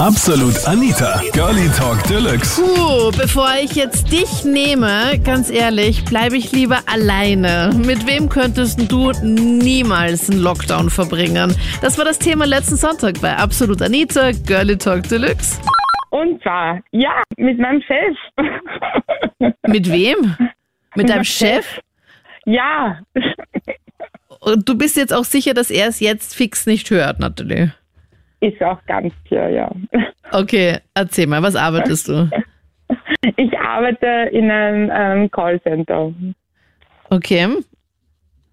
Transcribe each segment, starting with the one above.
Absolut Anita, Girlie Talk Deluxe. Puh, bevor ich jetzt dich nehme, ganz ehrlich, bleibe ich lieber alleine. Mit wem könntest du niemals einen Lockdown verbringen? Das war das Thema letzten Sonntag bei Absolut Anita, Girlie Talk Deluxe. Und zwar, ja, mit meinem Chef. Mit wem? Mit deinem Chef? Ja, Und du bist jetzt auch sicher, dass er es jetzt fix nicht hört, Natalie. Ist auch ganz klar, ja. Okay, erzähl mal, was arbeitest du? Ich arbeite in einem ähm, Callcenter. Okay.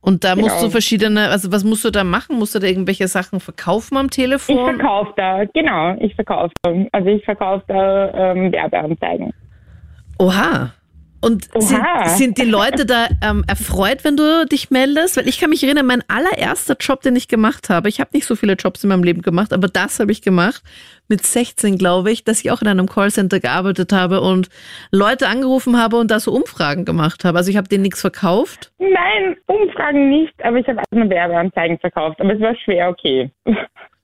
Und da musst Genau. du verschiedene, also was musst du da machen? Musst du da irgendwelche Sachen verkaufen am Ich Telefon? verkaufe da, genau, ich verkaufe da. Also ich verkaufe da ähm, Werbeanzeigen. Oha. Und sind, sind die Leute da ähm, erfreut, wenn du dich meldest? Weil ich kann mich erinnern, mein allererster Job, den ich gemacht habe, ich habe nicht so viele Jobs in meinem Leben gemacht, aber das habe ich gemacht, mit 16 glaube ich, dass ich auch in einem Callcenter gearbeitet habe und Leute angerufen habe und da so Umfragen gemacht habe. Also ich habe denen nichts verkauft. Nein, Umfragen nicht, aber ich habe erstmal Werbeanzeigen verkauft. Aber es war schwer okay.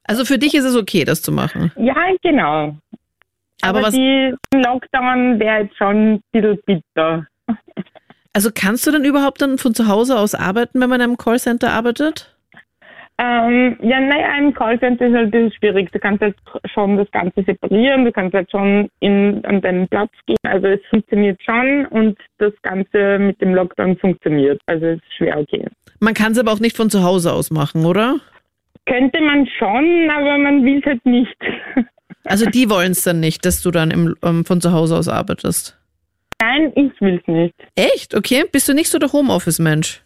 Also für dich ist es okay, das zu machen. Ja, genau. Aber, Aber, was, die Lockdown wäre jetzt schon ein bisschen bitter. also kannst du denn überhaupt dann von zu Hause aus arbeiten, wenn man in einem Callcenter arbeitet? Ähm, ja, naja, im Callcenter ist halt ein bisschen schwierig. Du kannst halt schon das Ganze separieren, du kannst halt schon in, an deinen Platz gehen. Also es funktioniert schon und das Ganze mit dem Lockdown funktioniert. Also es ist schwer okay. Man kann es aber auch nicht von zu Hause aus machen, oder? Könnte man schon, aber man will es halt nicht. Also die wollen es dann nicht, dass du dann im, ähm, von zu Hause aus arbeitest. Nein, ich will es nicht. Echt? Okay. Bist du nicht so der Homeoffice-Mensch?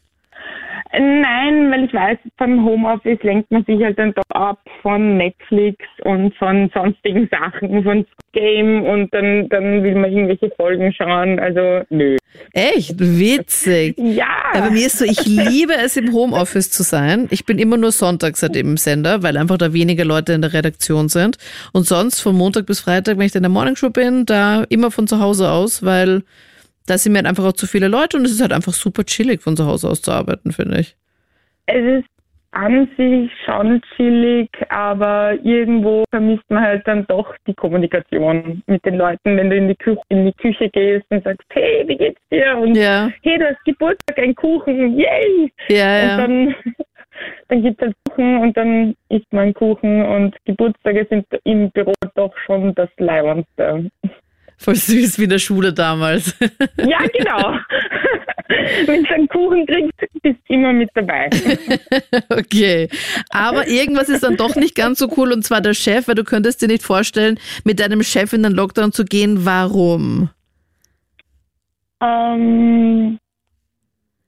Nein, weil ich weiß, beim Homeoffice lenkt man sich halt dann doch ab von Netflix und von sonstigen Sachen, von Game und dann, dann will man irgendwelche Folgen schauen. Also nö. Echt? Witzig. Ja. Ja, bei mir ist so, ich liebe es im Homeoffice zu sein. Ich bin immer nur sonntags halt im Sender, weil einfach da weniger Leute in der Redaktion sind. Und sonst von Montag bis Freitag, wenn ich da in der Morningshow bin, da immer von zu Hause aus, weil da sind mir halt einfach auch zu viele Leute und es ist halt einfach super chillig, von zu Hause aus zu arbeiten, finde ich. Es ist an sich schon chillig, aber irgendwo vermisst man halt dann doch die Kommunikation mit den Leuten, wenn du in die, Kü in die Küche gehst und sagst, hey, wie geht's dir? Und Ja, hey, du hast Geburtstag, ein Kuchen, yay! ja, Und ja. dann, dann gibt es halt Kuchen und dann isst man Kuchen und Geburtstage sind im Büro doch schon das Leibendste. Voll süß wie in der Schule damals. Ja, genau. Wenn du einen Kuchen kriegst, bist du immer mit dabei. Okay. Aber irgendwas ist dann doch nicht ganz so cool und zwar der Chef, weil du könntest dir nicht vorstellen, mit deinem Chef in den Lockdown zu gehen. Warum? Ähm,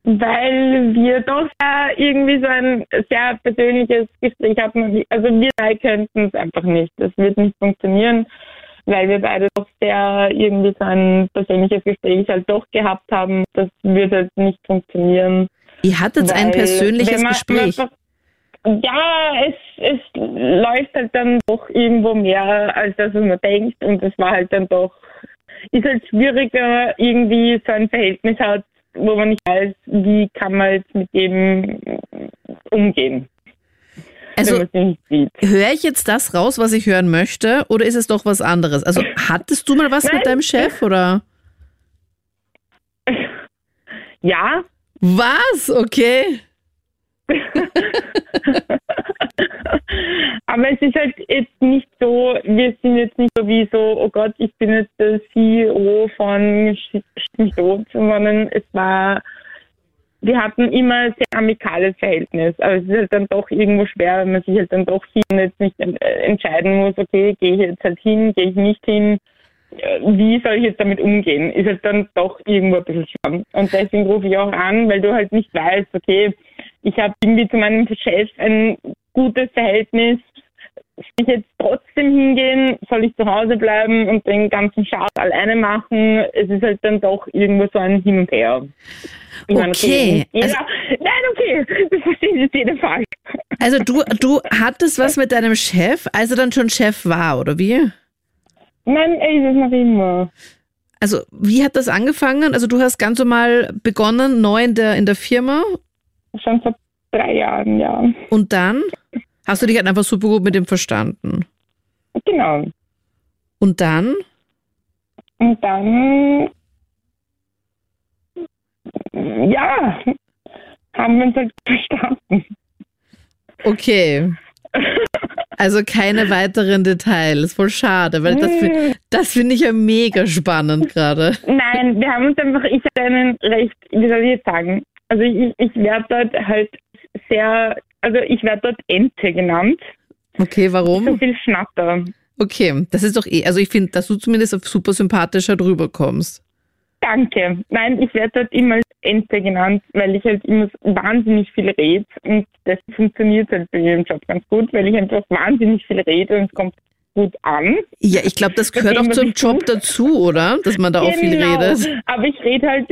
weil wir doch ja irgendwie so ein sehr persönliches Gespräch hatten. Also wir drei könnten es einfach nicht. Das wird nicht funktionieren, weil wir beide doch sehr irgendwie so ein persönliches Gespräch halt doch gehabt haben. Das wird halt nicht funktionieren. Ihr hattet ein persönliches man- Gespräch. man- Ja, es, es läuft halt dann doch irgendwo mehr, als dass man denkt. Und es war halt dann doch, ist halt schwieriger, irgendwie so ein Verhältnis hat, wo man nicht weiß, wie kann man jetzt mit dem umgehen, Also sieht. höre ich jetzt das raus, was ich hören möchte, oder ist es doch was anderes? Also hattest du mal was Nein. mit deinem Chef oder? Ja, Was? Okay. aber es ist halt jetzt nicht so, wir sind jetzt nicht so wie so, oh Gott, ich bin jetzt der CEO von Schmidt, sondern es war, wir hatten immer ein sehr amikales Verhältnis. Aber es ist halt dann doch irgendwo schwer, wenn man sich halt dann doch und jetzt nicht äh, entscheiden muss, okay, gehe ich jetzt halt hin, gehe ich nicht hin. Äh, Wie soll ich jetzt damit umgehen? Ist halt dann doch irgendwo ein bisschen schwer. Und deswegen rufe ich auch an, weil du halt nicht weißt, okay, ich habe irgendwie zu meinem Chef ein gutes Verhältnis. Soll ich jetzt trotzdem hingehen? Soll ich zu Hause bleiben und den ganzen Scheiß alleine machen? Es ist halt dann doch irgendwo so ein Hin und Her. Ich meine, Okay, jeder, also- nein, okay, das versteht jetzt jeder falsch. Also du, du hattest was mit deinem Chef, als er dann schon Chef war, oder wie? Nein, er ist es noch immer. Also wie hat das angefangen? Also du hast ganz normal begonnen, neu in der, in der Firma Schon vor drei Jahren, ja. und dann hast du dich halt einfach super gut mit ihm verstanden. Genau. Und dann? Und dann, ja, haben wir uns halt verstanden. Okay. Also keine weiteren Details. Voll schade, weil das, das finde ich ja mega spannend gerade. Nein, wir haben uns einfach, ich hatte einen recht, wie soll ich jetzt sagen, also ich, ich werde dort halt sehr, also ich werde dort Ente genannt. Okay, So warum? viel Schnatter. Okay, das ist doch eh, also ich finde, dass du zumindest auf super sympathischer drüber kommst. Danke. Nein, ich werde dort immer Ente genannt, weil ich halt immer so wahnsinnig viel rede und das funktioniert halt bei mir im Job ganz gut, weil ich einfach wahnsinnig viel rede und es kommt gut an. Ja, ich glaube, das gehört dem, auch zum tue. Job dazu, oder? Dass man da auch viel Genau. redet. Aber ich rede halt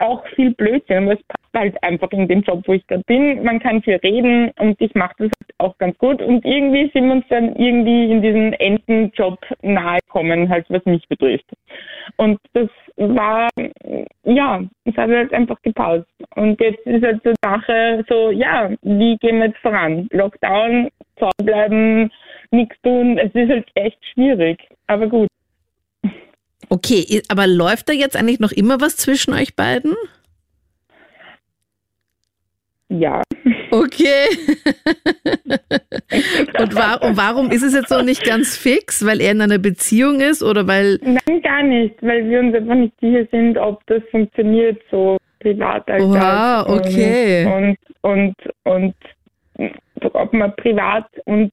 auch viel Blödsinn. aber Es passt halt einfach in den Job, wo ich gerade bin. Man kann viel reden und ich mache das halt auch ganz gut. Und irgendwie sind wir uns dann irgendwie in diesen Entenjob nahe gekommen, halt was mich betrifft. Und das war, ja, es hat halt einfach gepasst. Und jetzt ist halt so Sache so, ja, wie gehen wir jetzt voran? Lockdown, Hause bleiben, nichts tun. Es ist halt echt schwierig. Aber gut. Okay, aber läuft da jetzt eigentlich noch immer was zwischen euch beiden? Ja. Okay. und, war, und warum ist es jetzt noch nicht ganz fix? Weil er in einer Beziehung ist oder weil. Nein, gar nicht, weil wir uns einfach nicht sicher sind, ob das funktioniert, so privat als Oha, okay. Und, und, und, und ob man privat und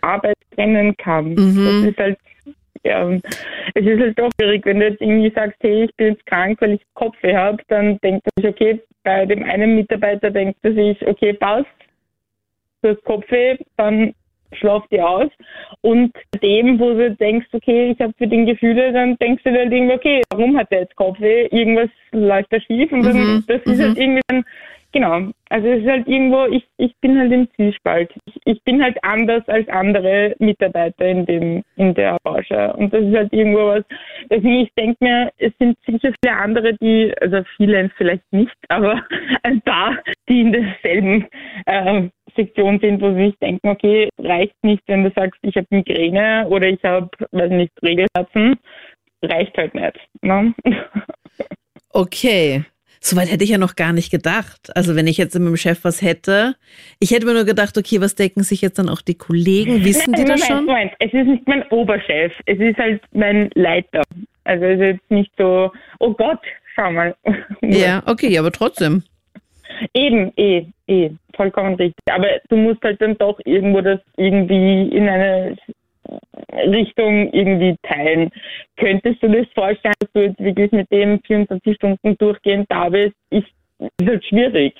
Arbeit trennen kann. Mhm. Das ist halt, ja, es ist halt doch schwierig, wenn du jetzt irgendwie sagst, hey, ich bin jetzt krank, weil ich Kopfweh habe, dann denkt er sich, okay, bei dem einen Mitarbeiter denkt er sich, okay, passt, du hast Kopfweh, dann schlaf die aus. Und dem, wo du denkst, okay, ich habe für den Gefühle, dann denkst du dir halt irgendwie, okay, warum hat der jetzt Kopfweh? Irgendwas läuft da schief und dann, Mhm, das ist mhm. halt irgendwie dann, genau. Also es ist halt irgendwo, ich, ich bin halt im Zwiespalt. Ich, ich bin halt anders als andere Mitarbeiter in dem, in der Branche. Und das ist halt irgendwo was, deswegen ich denke mir, es sind sicher viele andere, die, also viele vielleicht nicht, aber ein paar, die in derselben äh, Sektion sind, wo sie sich denken, okay, reicht nicht, wenn du sagst, ich habe Migräne oder ich habe, weiß nicht, Regelherzen. Reicht halt nicht. Ne? Okay. Soweit hätte ich ja noch gar nicht gedacht. Also wenn ich jetzt mit dem Chef was hätte, ich hätte mir nur gedacht, okay, was denken sich jetzt dann auch die Kollegen? Wissen die das schon? Moment, es ist nicht mein Oberchef, es ist halt mein Leiter. Also es ist jetzt nicht so, oh Gott, schau mal. Ja, okay, aber trotzdem. Eben, eh, eh, vollkommen richtig. Aber du musst halt dann doch irgendwo das irgendwie in eine Richtung irgendwie teilen. Könntest du dir das vorstellen, dass du jetzt wirklich mit dem 24 Stunden durchgehend da bist? Ich, ist halt schwierig.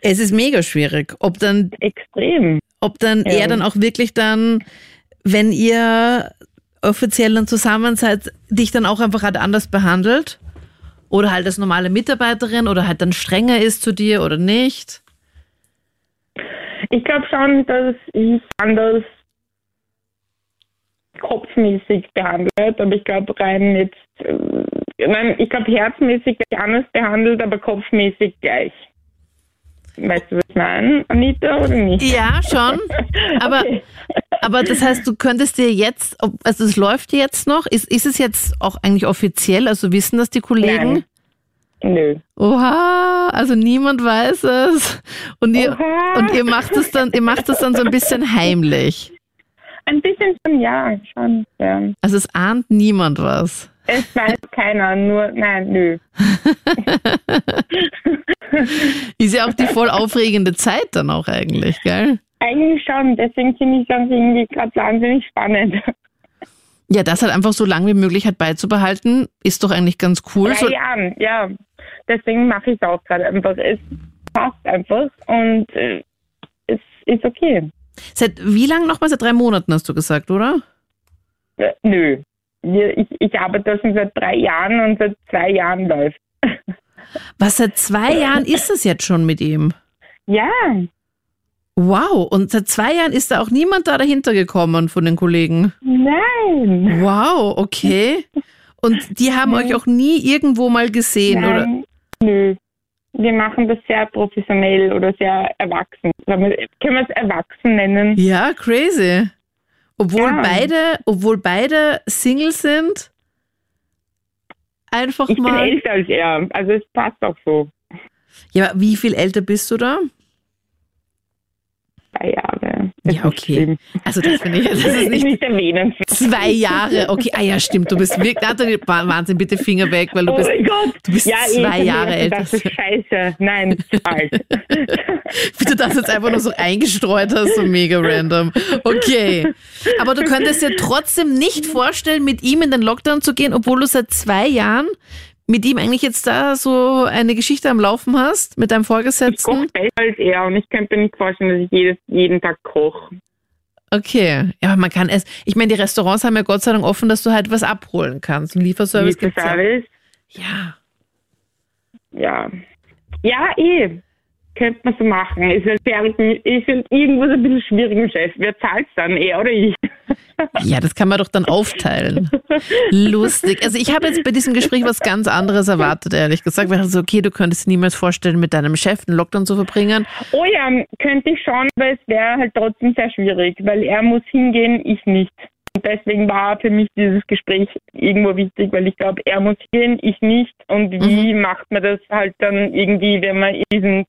Es ist mega schwierig, ob dann, Extrem. ob dann Ja. er dann auch wirklich dann, wenn ihr offiziell dann zusammen seid, dich dann auch einfach halt anders behandelt? Oder halt als normale Mitarbeiterin oder halt dann strenger ist zu dir oder nicht? Ich glaube schon, dass ich anders kopfmäßig behandelt, aber ich glaube rein jetzt, äh, nein, ich glaube herzmäßig anders behandelt, aber kopfmäßig gleich. Weißt du, was ich meine, Anita, oder nicht? Ja, schon. Aber, Okay. aber das heißt, du könntest dir jetzt, also es läuft jetzt noch, ist, ist es jetzt auch eigentlich offiziell, also wissen das die Kollegen? Nein. Nö. Oha, also niemand weiß es. Und ihr, Oha. und ihr macht es dann, ihr macht es dann so ein bisschen heimlich. Ein bisschen schon, ja, schon. Ja. Also es ahnt niemand was. Es weiß keiner, nur, nein, nö. Ist ja auch die voll aufregende Zeit dann auch eigentlich, gell? Eigentlich schon, deswegen finde ich das irgendwie gerade wahnsinnig spannend. Ja, das halt einfach so lange wie möglich halt beizubehalten, ist doch eigentlich ganz cool. Drei So, Jahren, ja. Deswegen mache ich es auch gerade einfach. Es passt einfach und äh, es ist okay. Seit wie lang nochmal? Seit drei Monaten hast du gesagt, oder? Nö. Ich, ich arbeite schon seit drei Jahren und seit zwei Jahren läuft. Was, seit zwei Jahren ist es jetzt schon mit ihm? Ja, Wow, und seit zwei Jahren ist da auch niemand da dahinter gekommen von den Kollegen. nein. Wow, okay. Und die haben euch auch nie irgendwo mal gesehen, oder? nein. Nö. Wir machen das sehr professionell oder sehr erwachsen. Können wir es erwachsen nennen? Ja, crazy. Obwohl Ja. beide, obwohl beide Single sind? Einfach Ich bin mal. älter als er, also es passt auch so. Ja, wie viel älter bist du da? Zwei Jahre. Das Ja, okay. Also das finde ich, das ist nicht nicht erwähnenswert. zwei Jahre. Okay, ah ja, stimmt. Du bist wirklich, Nathalie, Wahnsinn, bitte Finger weg, weil du Oh bist, mein Gott. du bist ja, eh, zwei Jahre mir älter. Das ist scheiße. Nein, alt. wie du das jetzt einfach nur so eingestreut hast, so mega random. Okay. Aber du könntest dir trotzdem nicht vorstellen, mit ihm in den Lockdown zu gehen, obwohl du seit zwei Jahren mit ihm eigentlich jetzt da so eine Geschichte am Laufen hast, mit deinem Ich koche Vorgesetzten? besser als er und ich könnte mir nicht vorstellen, dass ich jedes, jeden Tag koche. Okay. Ja, aber man kann es, ich meine, die Restaurants haben ja Gott sei Dank offen, dass du halt was abholen kannst. Ein Lieferservice ja. Lieferservice. Ja. Ja. Ja, eh. Könnte man so machen. Ist halt, ist halt irgendwo so ein bisschen schwierig im Chef. Wer zahlt dann, er oder ich? Ja, das kann man doch dann aufteilen. Lustig. Also ich habe jetzt bei diesem Gespräch was ganz anderes erwartet, ehrlich gesagt. Ich dachte so, okay, du könntest dir niemals vorstellen, mit deinem Chef einen Lockdown zu verbringen. Oh ja, könnte ich schon, aber es wäre halt trotzdem sehr schwierig, weil er muss hingehen, ich nicht. Und deswegen war für mich dieses Gespräch irgendwo wichtig, weil ich glaube, er muss hingehen, ich nicht. Und wie macht man das halt dann irgendwie, wenn man in diesen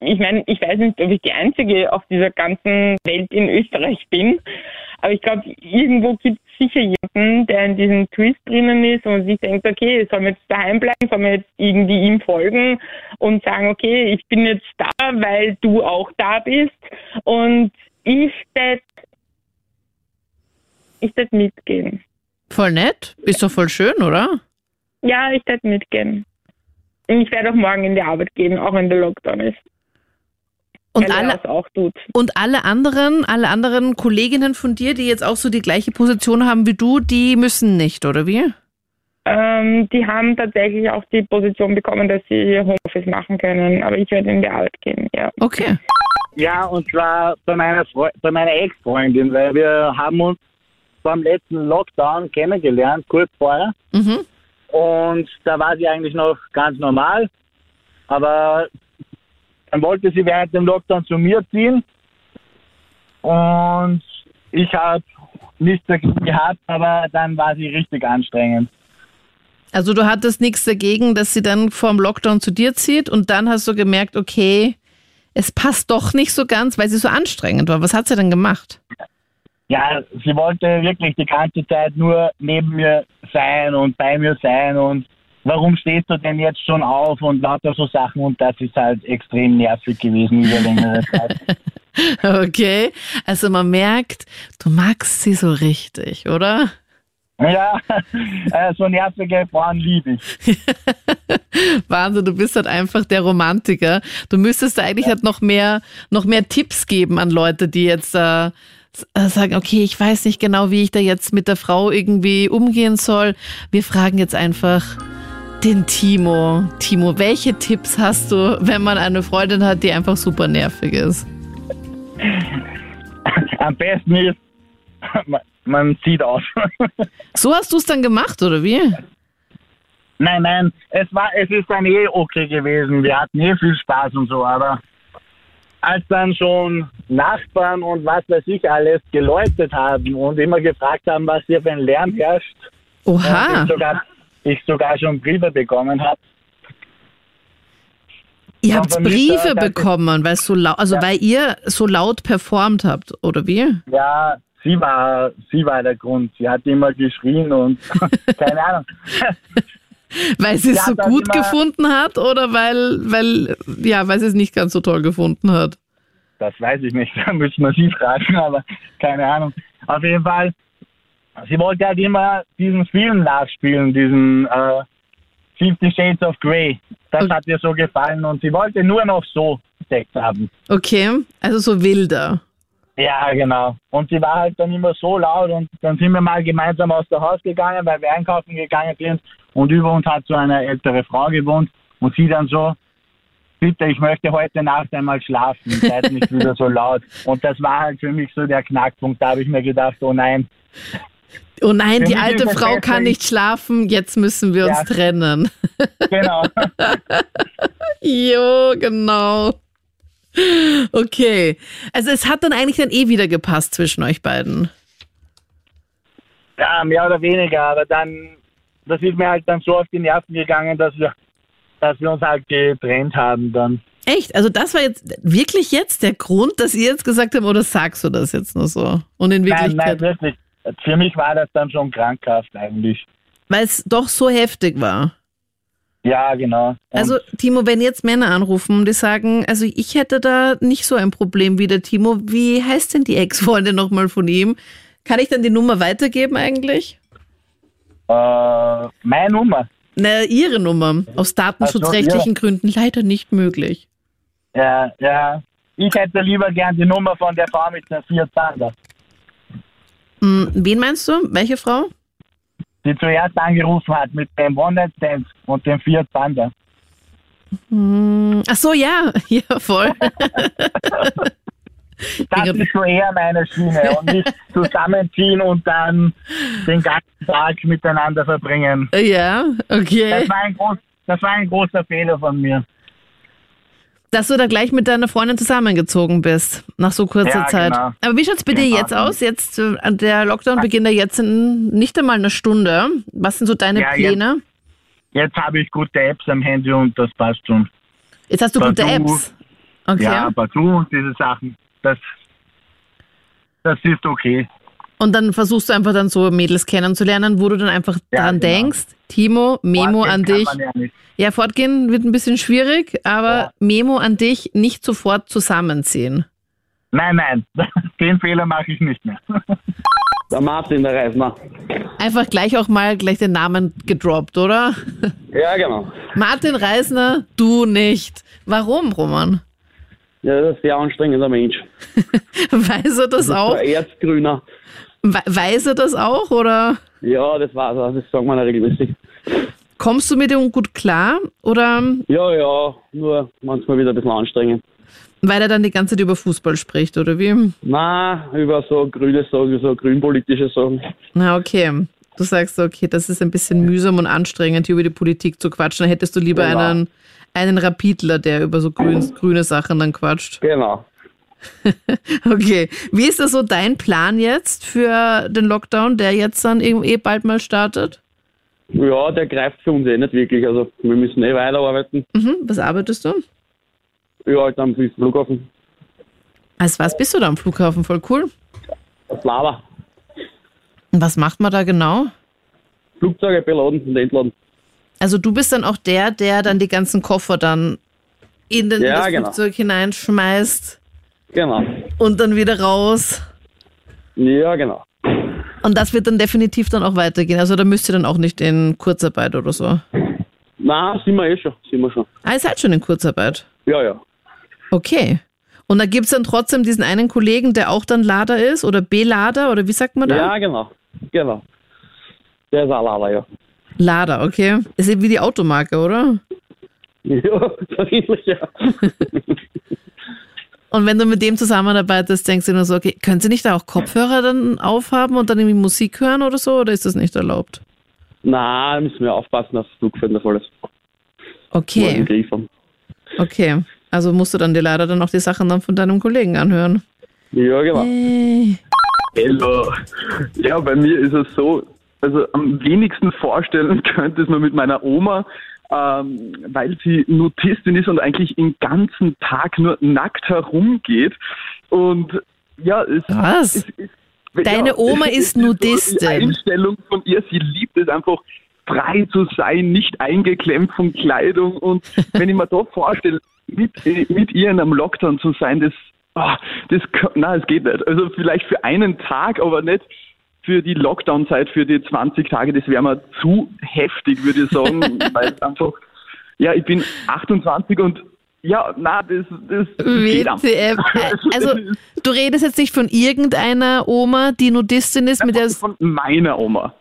ich meine, ich weiß nicht, ob ich die Einzige auf dieser ganzen Welt in Österreich bin, aber ich glaube, irgendwo gibt es sicher jemanden, der in diesem Twist drinnen ist und sich denkt, okay, soll man jetzt daheim bleiben, soll man jetzt irgendwie ihm folgen und sagen, okay, ich bin jetzt da, weil du auch da bist und ich werde ich mitgehen. Voll nett. Ist doch voll schön, oder? Ja, ich werde mitgehen. Ich werde auch morgen in die Arbeit gehen, auch wenn der Lockdown ist. Und weil er alle, auch tut. und alle anderen, alle anderen Kolleginnen von dir, die jetzt auch so die gleiche Position haben wie du, die müssen nicht, oder wie? Ähm, die haben tatsächlich auch die Position bekommen, dass sie Homeoffice machen können, aber ich werde in die Arbeit gehen, ja. Okay. Ja, und zwar bei meiner, Fre bei meiner Ex-Freundin, weil wir haben uns beim letzten Lockdown kennengelernt, kurz vorher. Mhm. Und da war sie eigentlich noch ganz normal. Aber dann wollte sie während dem Lockdown zu mir ziehen. Und ich habe nichts dagegen gehabt, aber dann war sie richtig anstrengend. Also du hattest nichts dagegen, dass sie dann vorm Lockdown zu dir zieht und dann hast du gemerkt, okay, es passt doch nicht so ganz, weil sie so anstrengend war. Was hat sie denn gemacht? Ja, sie wollte wirklich die ganze Zeit nur neben mir sein und bei mir sein und warum stehst du denn jetzt schon auf und lauter so Sachen und das ist halt extrem nervig gewesen über längere Zeit. Okay, also man merkt, du magst sie so richtig, oder? ja, äh, so nervige Frauen liebe ich. Wahnsinn, du bist halt einfach der Romantiker. Du müsstest da eigentlich halt noch mehr, noch mehr Tipps geben an Leute, die jetzt äh, sagen, okay, ich weiß nicht genau, wie ich da jetzt mit der Frau irgendwie umgehen soll. Wir fragen jetzt einfach den Timo. Timo, welche Tipps hast du, wenn man eine Freundin hat, die einfach super nervig ist? Am besten ist, man, zieht aus. So hast du es dann gemacht, oder wie? nein, nein, es war, es ist dann eh okay gewesen. Wir hatten eh viel Spaß und so, aber als dann schon Nachbarn und was weiß ich alles geläutet haben und immer gefragt haben, was hier für ein Lärm herrscht, und Oha, ich sogar, ich sogar schon Briefe bekommen habe. ihr habt Briefe bekommen, weil, so laut, also Ja. weil ihr so laut performt habt, oder wie? Ja, sie war, sie war der Grund. Sie hat immer geschrien und keine Ahnung. Weil sie es Ja, so gut gefunden hat oder weil, weil, ja, weil sie es nicht ganz so toll gefunden hat? Das weiß ich nicht, da müssen wir sie fragen, aber keine Ahnung. Auf jeden Fall, sie wollte halt immer diesen Film nachspielen, diesen äh, Fifty Shades of Grey. Das Okay. hat ihr so gefallen und sie wollte nur noch so Sex haben. Okay, also so wilder. Ja, genau. Und sie war halt dann immer so laut und dann sind wir mal gemeinsam aus der Haus gegangen, weil wir einkaufen gegangen sind und über uns hat so eine ältere Frau gewohnt und sie dann so, bitte, ich möchte heute Nacht einmal schlafen, seid nicht wieder so laut. Und das war halt für mich so der Knackpunkt, da habe ich mir gedacht, oh nein, Oh nein, Für die alte Frau kann ich- nicht schlafen, jetzt müssen wir uns Ja. trennen. genau. jo, genau. Okay, also es hat dann eigentlich dann eh wieder gepasst zwischen euch beiden. Ja, mehr oder weniger, aber dann, das ist mir halt dann so auf die Nerven gegangen, dass wir, dass wir uns halt getrennt haben dann. Echt? Also das war jetzt wirklich jetzt der Grund, dass ihr jetzt gesagt habt, oder sagst du das jetzt nur so? Und in Nein, nein, Wirklichkeit, wirklich. Für mich war das dann schon krankhaft eigentlich. weil es doch so heftig war. Ja, genau. Und Also Timo, wenn jetzt Männer anrufen und die sagen, also ich hätte da nicht so ein Problem wie der Timo, wie heißt denn die Ex-Freundin nochmal von ihm? Kann ich dann die Nummer weitergeben eigentlich? äh, meine Nummer. Na, ihre Nummer. Aus datenschutzrechtlichen Gründen leider nicht möglich. Ja, ja. Ich hätte lieber gern die Nummer von der Frau mit den vier Zander, Hm, wen meinst du? Welche Frau? Die zuerst angerufen hat mit dem One-Night-Stand und dem vier Zander. Hm, ach so, ja, ja, voll. Das ist so eher meine Schiene und nicht zusammenziehen und dann den ganzen Tag miteinander verbringen. ja, okay. Das war ein, groß, das war ein großer Fehler von mir. Dass du da gleich mit deiner Freundin zusammengezogen bist, nach so kurzer Ja, Zeit. genau. Aber wie schaut's bei dir Genau. jetzt aus? Jetzt, äh, der Lockdown beginnt ja jetzt in nicht einmal einer Stunde. Was sind so deine Ja, Pläne? Jetzt habe ich gute Apps am Handy und das passt schon. Jetzt hast du gute Badoo. Apps. Okay. Ja, Badoo und diese Sachen, das, das ist okay. Und dann versuchst du einfach dann so Mädels kennenzulernen, wo du dann einfach Ja, dran genau. denkst, Timo, Memo Fortgehen an dich. Ja. Ja, fortgehen wird ein bisschen schwierig, aber Ja. Memo an dich nicht sofort zusammenziehen. nein, nein, den Fehler mache ich nicht mehr. Der Martin, der Reisner. Einfach gleich auch mal gleich den Namen gedroppt, oder? Ja, genau. Martin Reisner, du nicht. Warum, Roman? Ja, das ist ein sehr anstrengender Mensch. Weiß er das auch? Ein Erzgrüner. We- Weiß er das auch oder Ja, das war's. Das sagen wir regelmäßig. Kommst du mit ihm gut klar? Oder Ja, ja, nur manchmal wieder ein bisschen anstrengend. weil er dann die ganze Zeit über Fußball spricht, oder wie? Na, über so grüne Sachen, so grünpolitische Sachen. Na, okay. Du sagst, okay, das ist ein bisschen mühsam und anstrengend, hier über die Politik zu quatschen. Dann hättest du lieber Genau. einen, einen Rapidler, der über so grün, grüne Sachen dann quatscht. Genau. Okay. Wie ist das so dein Plan jetzt für den Lockdown, der jetzt dann eben eh bald mal startet? Ja, der greift für uns eh nicht wirklich. Also wir müssen eh weiterarbeiten. Mhm. Was arbeitest du? Ja, halt am Flughafen. Als was bist du da am Flughafen? Voll cool. Das Lava. Und was macht man da genau? Flugzeuge beladen und entladen. Also du bist dann auch der, der dann die ganzen Koffer dann in, den, in Ja, das genau. Flugzeug hineinschmeißt Genau. und dann wieder raus. Ja, genau. Und das wird dann definitiv dann auch weitergehen. Also da müsst ihr dann auch nicht in Kurzarbeit oder so. Na, sind wir eh schon. Sind wir schon. Ah, ihr seid schon in Kurzarbeit. Ja, ja. Okay. Und da gibt es dann trotzdem diesen einen Kollegen, der auch dann Lader ist oder B-Lader oder wie sagt man da? Ja, genau. Genau. Der ist auch Lava, ja. Lader, okay. Ist eben wie die Automarke, oder? Ja, so ähnlich, ja. Und wenn du mit dem zusammenarbeitest, denkst du nur so, okay, können Sie nicht da auch Kopfhörer dann aufhaben und dann irgendwie Musik hören oder so? Oder ist das nicht erlaubt? Na, da müssen wir aufpassen aufs Flugfeld und alles. Okay, Im Griff haben. okay. Also musst du dann dir leider dann auch die Sachen dann von deinem Kollegen anhören. Ja, genau. Äh, Hallo. Ja, bei mir ist es so, also am wenigsten vorstellen könnte es mir mit meiner Oma, ähm, weil sie Nutistin ist und eigentlich den ganzen Tag nur nackt herumgeht. Und ja, es Was? es- es- Deine ja, Oma ist so Nudistin. Die Einstellung von ihr, sie liebt es einfach frei zu sein, nicht eingeklemmt von Kleidung. Und wenn ich mir da vorstelle, mit, mit ihr in einem Lockdown zu sein, das, ah, das, na, es geht nicht. Also vielleicht für einen Tag, aber nicht für die Lockdown-Zeit, für die 20 Tage, das wäre mir zu heftig, würde ich sagen, weil einfach, ja, ich bin 28 und ja, na, das, das, das geht. WTF. Also, du redest jetzt nicht von irgendeiner Oma, die Nudistin ist, mit der von meiner Oma.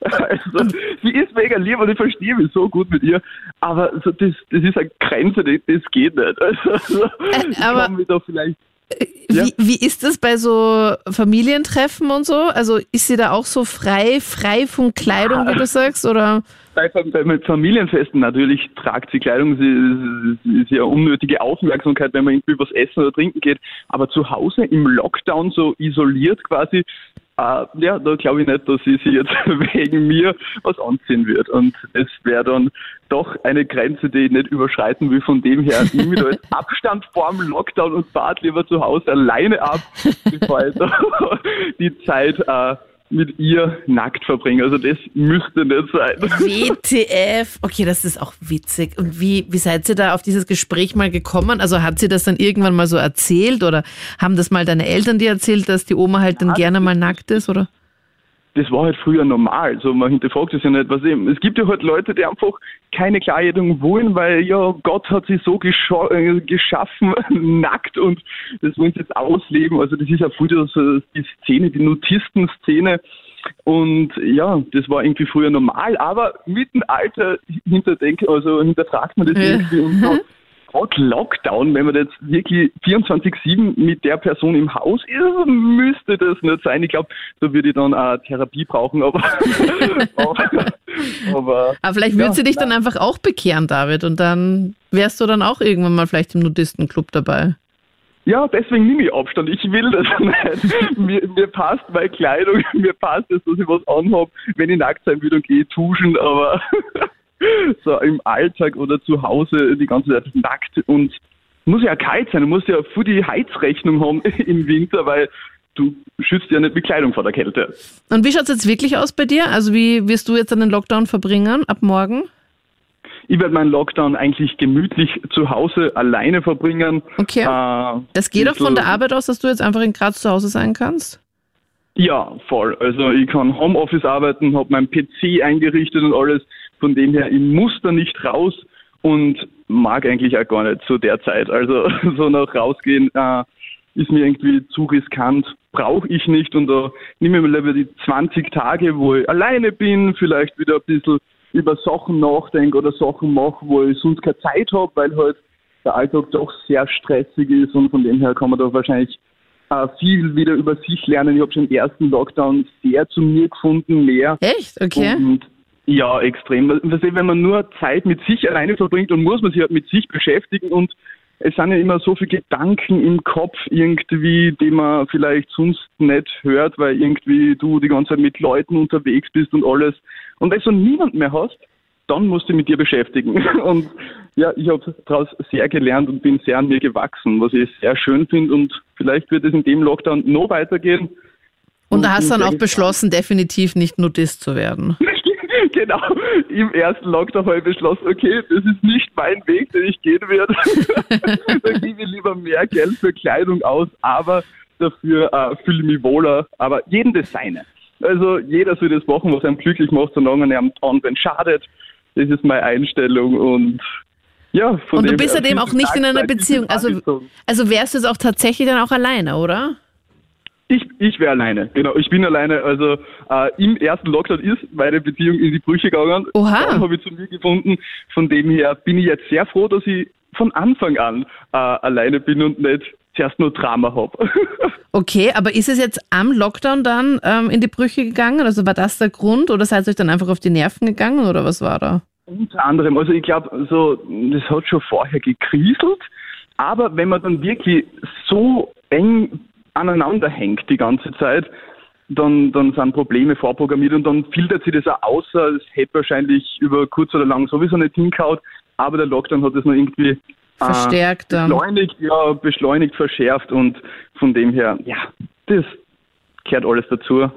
Also, sie ist mega lieb und ich verstehe mich so gut mit ihr, aber so das, das ist eine Grenze, das, das geht nicht. Also, ich aber- kann mich da vielleicht ja. Wie, wie ist das bei so Familientreffen und so? Also ist sie da auch so frei, frei von Kleidung, wie du sagst? Oder? bei, bei Familienfesten natürlich tragt sie Kleidung, sie, sie ist ja unnötige Aufmerksamkeit, wenn man irgendwie was essen oder trinken geht, aber zu Hause im Lockdown so isoliert quasi, äh, ja, da glaube ich nicht, dass sie sich jetzt wegen mir was anziehen wird. Und es wäre dann doch eine Grenze, die ich nicht überschreiten will. Von dem her nehme ich da jetzt Abstand vorm Lockdown und fahrt lieber zu Hause alleine ab, bevor ich da die Zeit äh, mit ihr nackt verbringe. Also das müsste nicht sein. WTF. Okay, das ist auch witzig. Und wie, wie seid ihr da auf dieses Gespräch mal gekommen? Also hat sie das dann irgendwann mal so erzählt oder haben das mal deine Eltern dir erzählt, dass die Oma halt dann gerne mal nackt ist, oder? Das war halt früher normal. So, man hinterfragt es ja nicht, was eben. Es gibt ja halt Leute, die einfach keine Kleidung wollen, weil ja Gott hat sie so äh, geschaffen, nackt und das wollen sie jetzt ausleben. Also das ist ja früher so die Szene, die Notisten-Szene. Und ja, das war irgendwie früher normal, aber mit dem Alter hinterdenkt, also hinterfragt man das irgendwie und so, Trotz Lockdown, wenn man jetzt wirklich 24-7 mit der Person im Haus ist, müsste das nicht sein. Ich glaube, da würde ich dann auch Therapie brauchen, aber, aber, aber Aber vielleicht würde Ja, sie dich dann einfach auch bekehren, David, und dann wärst du dann auch irgendwann mal vielleicht im Nudistenclub dabei. ja, deswegen nehme ich Abstand. Ich will das nicht. mir, mir passt meine Kleidung, mir passt es, dass ich was anhabe. Wenn ich nackt sein will, dann gehe ich duschen, aber so im Alltag oder zu Hause die ganze Zeit nackt und muss ja kalt sein, du musst ja für die Heizrechnung haben im Winter, weil du schützt ja nicht mit Kleidung vor der Kälte. Und wie schaut's jetzt wirklich aus bei dir? Also wie wirst du jetzt den Lockdown verbringen ab morgen? Ich werde meinen Lockdown eigentlich gemütlich zu Hause alleine verbringen. Okay. Äh, Das geht auch von der Arbeit aus, dass du jetzt einfach in Graz zu Hause sein kannst? Ja, voll. Also ich kann Homeoffice arbeiten, habe meinen PC eingerichtet und alles. Von dem her, ich muss da nicht raus und mag eigentlich auch gar nicht zu der Zeit. Also so nach rausgehen äh, ist mir irgendwie zu riskant, brauche ich nicht. Und da nehme ich mir lieber die 20 Tage, wo ich alleine bin, vielleicht wieder ein bisschen über Sachen nachdenke oder Sachen mache, wo ich sonst keine Zeit habe, weil halt der Alltag doch sehr stressig ist und von dem her kann man da wahrscheinlich äh, viel wieder über sich lernen. Ich habe schon im ersten Lockdown sehr zu mir gefunden, mehr. Echt? Okay. Und ja, extrem. Wenn man nur Zeit mit sich alleine verbringt und muss man sich halt mit sich beschäftigen und es sind ja immer so viele Gedanken im Kopf irgendwie, die man vielleicht sonst nicht hört, weil irgendwie du die ganze Zeit mit Leuten unterwegs bist und alles. Und wenn du niemand mehr hast, dann musst du mit dir beschäftigen. Und ja, ich habe daraus sehr gelernt und bin sehr an mir gewachsen, was ich sehr schön finde. Und vielleicht wird es in dem Lockdown noch weitergehen. Und da hast du dann auch beschlossen, definitiv nicht Nudist zu werden. genau, im ersten Lockdown habe ich beschlossen, okay, das ist nicht mein Weg, den ich gehen werde. Dann gebe ich lieber mehr Geld für Kleidung aus, aber dafür äh, fühle ich mich wohler. Aber jedem das seine. Also jeder soll das machen, was einem glücklich macht, solange er am anderen schadet. Das ist meine Einstellung und ja, von Und du bist ja her dem auch ich nicht in einer Beziehung. Also, also wärst du jetzt auch tatsächlich dann auch alleine, oder? Ich, ich wäre alleine, genau. Ich bin alleine. Also äh, im ersten Lockdown ist meine Beziehung in die Brüche gegangen. Oha. Dann habe ich zu mir gefunden. Von dem her bin ich jetzt sehr froh, dass ich von Anfang an äh, alleine bin und nicht zuerst nur Drama habe. Okay, aber ist es jetzt am Lockdown dann ähm, in die Brüche gegangen? Also war das der Grund oder seid ihr euch dann einfach auf die Nerven gegangen oder was war da? Unter anderem, also ich glaube, so, das hat schon vorher gekriselt, aber wenn man dann wirklich so eng aneinander hängt die ganze Zeit, dann, dann sind Probleme vorprogrammiert und dann filtert sich das auch aus. Es hätte wahrscheinlich über kurz oder lang sowieso nicht hingehaut, aber der Lockdown hat das noch irgendwie äh, Verstärkt dann. beschleunigt, ja, beschleunigt, verschärft und von dem her, ja, das gehört alles dazu.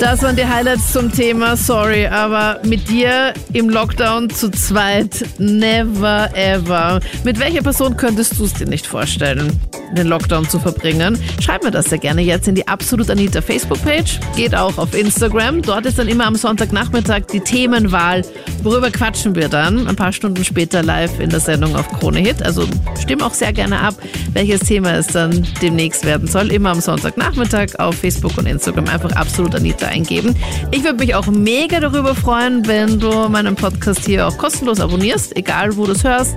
Das waren die Highlights zum Thema. Sorry, aber mit dir im Lockdown zu zweit, never ever. Mit welcher Person könntest du es dir nicht vorstellen, den Lockdown zu verbringen? Schreib mir das sehr gerne jetzt in die Absolut Anita Facebook-Page. Geht auch auf Instagram. Dort ist dann immer am Sonntagnachmittag die Themenwahl. Worüber quatschen wir dann? Ein paar Stunden später live in der Sendung auf Krone Hit. Also stimm auch sehr gerne ab, welches Thema es dann demnächst werden soll. Immer am Sonntagnachmittag auf Facebook und Instagram einfach Absolut Anita eingeben. Ich würde mich auch mega darüber freuen, wenn du meinen Podcast hier auch kostenlos abonnierst, egal wo du es hörst.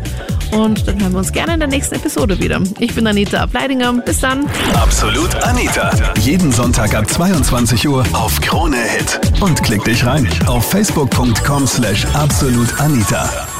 Und dann hören wir uns gerne in der nächsten Episode wieder. Ich bin Anita Ableidinger. Bis dann. Absolut Anita. Jeden Sonntag ab 22 Uhr auf Krone Hit. Und klick dich rein auf facebook.com slash absolutanita.